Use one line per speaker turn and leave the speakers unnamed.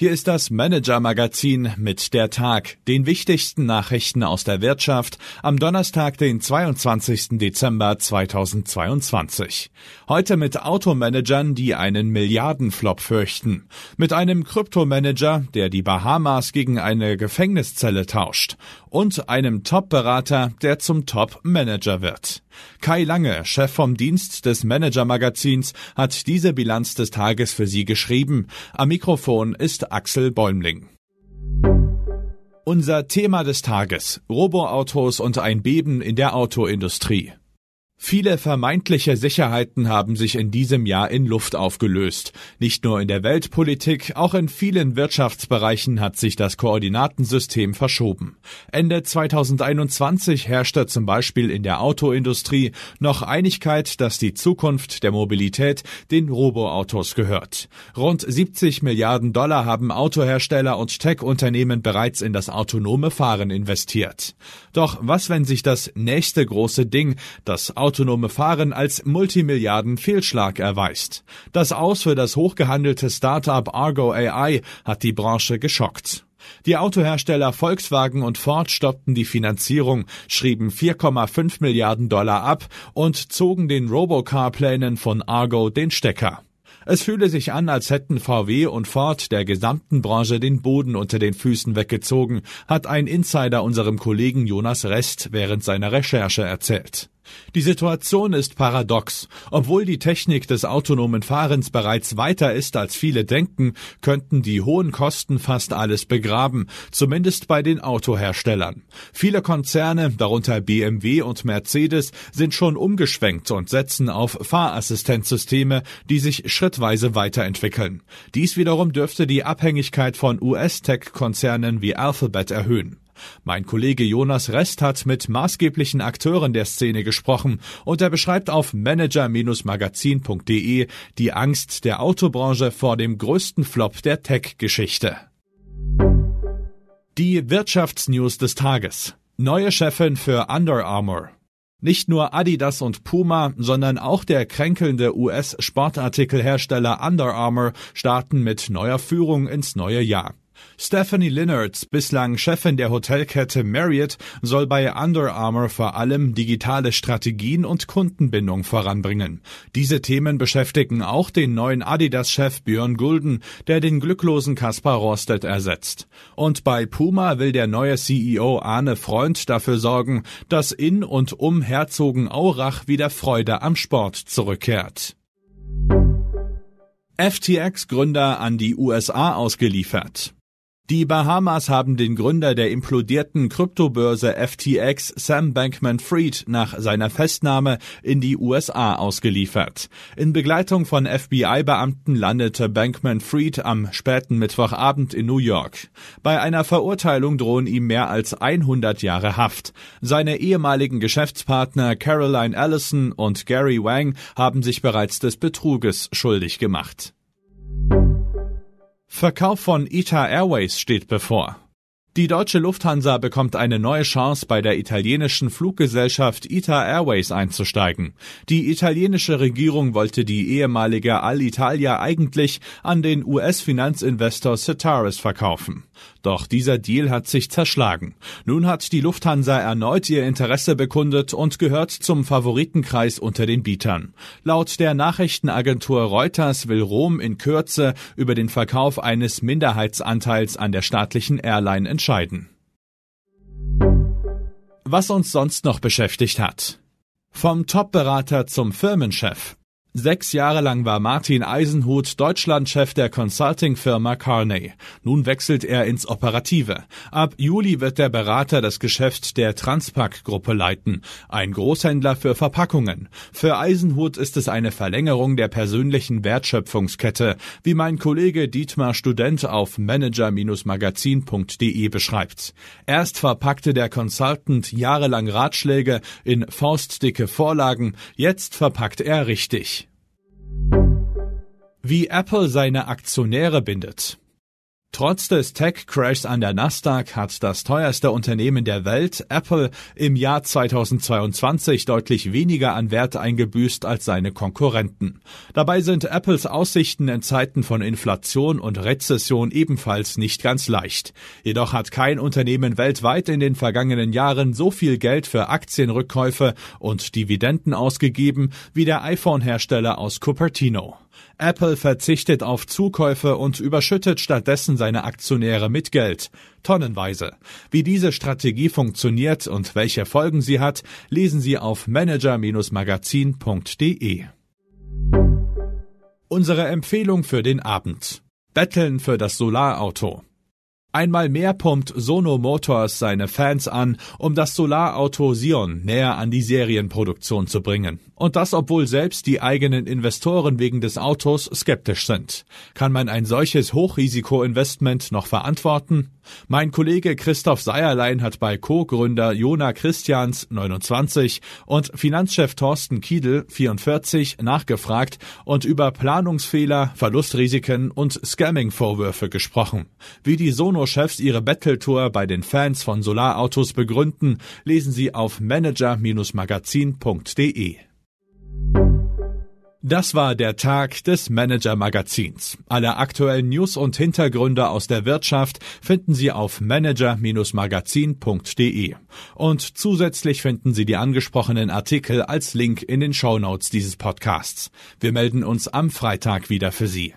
Hier ist das Manager-Magazin mit der Tag, den wichtigsten Nachrichten aus der Wirtschaft am Donnerstag, den 22. Dezember 2022. Heute mit Automanagern, die einen Milliardenflop fürchten. Mit einem Kryptomanager, der die Bahamas gegen eine Gefängniszelle tauscht. Und einem Top-Berater, der zum Top-Manager wird. Kai Lange, Chef vom Dienst des Manager-Magazins, hat diese Bilanz des Tages für Sie geschrieben. Am Mikrofon ist Axel Bäumling. Unser Thema des Tages Roboautos und ein Beben in der Autoindustrie. Viele vermeintliche Sicherheiten haben sich in diesem Jahr in Luft aufgelöst. Nicht nur in der Weltpolitik, auch in vielen Wirtschaftsbereichen hat sich das Koordinatensystem verschoben. Ende 2021 herrschte zum Beispiel in der Autoindustrie noch Einigkeit, dass die Zukunft der Mobilität den Roboautos gehört. Rund 70 Milliarden Dollar haben Autohersteller und Tech-Unternehmen bereits in das autonome Fahren investiert. Doch was, wenn sich das nächste große Ding, das autonome Fahren als Multimilliarden-Fehlschlag erweist. Das Aus für das hochgehandelte Startup Argo AI hat die Branche geschockt. Die Autohersteller Volkswagen und Ford stoppten die Finanzierung, schrieben 4,5 Milliarden Dollar ab und zogen den Robocar-Plänen von Argo den Stecker. Es fühle sich an, als hätten VW und Ford der gesamten Branche den Boden unter den Füßen weggezogen, hat ein Insider unserem Kollegen Jonas Rest während seiner Recherche erzählt. Die Situation ist paradox. Obwohl die Technik des autonomen Fahrens bereits weiter ist, als viele denken, könnten die hohen Kosten fast alles begraben, zumindest bei den Autoherstellern. Viele Konzerne, darunter BMW und Mercedes, sind schon umgeschwenkt und setzen auf Fahrassistenzsysteme, die sich schrittweise weiterentwickeln. Dies wiederum dürfte die Abhängigkeit von US-Tech-Konzernen wie Alphabet erhöhen. Mein Kollege Jonas Rest hat mit maßgeblichen Akteuren der Szene gesprochen und er beschreibt auf manager-magazin.de die Angst der Autobranche vor dem größten Flop der Tech-Geschichte. Die Wirtschaftsnews des Tages. Neue Chefin für Under Armour. Nicht nur Adidas und Puma, sondern auch der kränkelnde US-Sportartikelhersteller Under Armour starten mit neuer Führung ins neue Jahr. Stephanie Linnards, bislang Chefin der Hotelkette Marriott, soll bei Under Armour vor allem digitale Strategien und Kundenbindung voranbringen. Diese Themen beschäftigen auch den neuen Adidas-Chef Björn Gulden, der den glücklosen Kaspar Rorsted ersetzt. Und bei Puma will der neue CEO Arne Freund dafür sorgen, dass in und um Herzogenaurach wieder Freude am Sport zurückkehrt. FTX-Gründer an die USA ausgeliefert. Die Bahamas haben den Gründer der implodierten Kryptobörse FTX, Sam Bankman-Fried, nach seiner Festnahme in die USA ausgeliefert. In Begleitung von FBI-Beamten landete Bankman-Fried am späten Mittwochabend in New York. Bei einer Verurteilung drohen ihm mehr als 100 Jahre Haft. Seine ehemaligen Geschäftspartner Caroline Allison und Gary Wang haben sich bereits des Betruges schuldig gemacht. Verkauf von ITA Airways steht bevor. Die deutsche Lufthansa bekommt eine neue Chance, bei der italienischen Fluggesellschaft ITA Airways einzusteigen. Die italienische Regierung wollte die ehemalige Alitalia eigentlich an den US-Finanzinvestor Cetaris verkaufen. Doch dieser Deal hat sich zerschlagen. Nun hat die Lufthansa erneut ihr Interesse bekundet und gehört zum Favoritenkreis unter den Bietern. Laut der Nachrichtenagentur Reuters will Rom in Kürze über den Verkauf eines Minderheitsanteils an der staatlichen Airline entscheiden. Was uns sonst noch beschäftigt hat. Vom Top-Berater zum Firmenchef. Sechs Jahre lang war Martin Eisenhut Deutschlandchef der Consulting-Firma Carney. Nun wechselt er ins Operative. Ab Juli wird der Berater das Geschäft der Transpac-Gruppe leiten, ein Großhändler für Verpackungen. Für Eisenhut ist es eine Verlängerung der persönlichen Wertschöpfungskette, wie mein Kollege Dietmar Student auf manager-magazin.de beschreibt. Erst verpackte der Consultant jahrelang Ratschläge in faustdicke Vorlagen, jetzt verpackt er richtig. Wie Apple seine Aktionäre bindet. Trotz des Tech-Crashs an der Nasdaq hat das teuerste Unternehmen der Welt, Apple, im Jahr 2022 deutlich weniger an Wert eingebüßt als seine Konkurrenten. Dabei sind Apples Aussichten in Zeiten von Inflation und Rezession ebenfalls nicht ganz leicht. Jedoch hat kein Unternehmen weltweit in den vergangenen Jahren so viel Geld für Aktienrückkäufe und Dividenden ausgegeben wie der iPhone-Hersteller aus Cupertino. Apple verzichtet auf Zukäufe und überschüttet stattdessen seine Aktionäre mit Geld. Tonnenweise. Wie diese Strategie funktioniert und welche Folgen sie hat, lesen Sie auf manager-magazin.de. Unsere Empfehlung für den Abend. Betteln für das Solarauto. Einmal mehr pumpt Sono Motors seine Fans an, um das Solarauto Sion näher an die Serienproduktion zu bringen. Und das, obwohl selbst die eigenen Investoren wegen des Autos skeptisch sind. Kann man ein solches Hochrisikoinvestment noch verantworten? Mein Kollege Christoph Seierlein hat bei Co-Gründer Jona Christians 29 und Finanzchef Thorsten Kiedel 44 nachgefragt und über Planungsfehler, Verlustrisiken und Scamming-Vorwürfe gesprochen. Wie die Sono-Chefs ihre Battle-Tour bei den Fans von Solarautos begründen, lesen Sie auf manager-magazin.de. Das war der Tag des Manager Magazins. Alle aktuellen News und Hintergründe aus der Wirtschaft finden Sie auf manager-magazin.de. Und zusätzlich finden Sie die angesprochenen Artikel als Link in den Show Notes dieses Podcasts. Wir melden uns am Freitag wieder für Sie.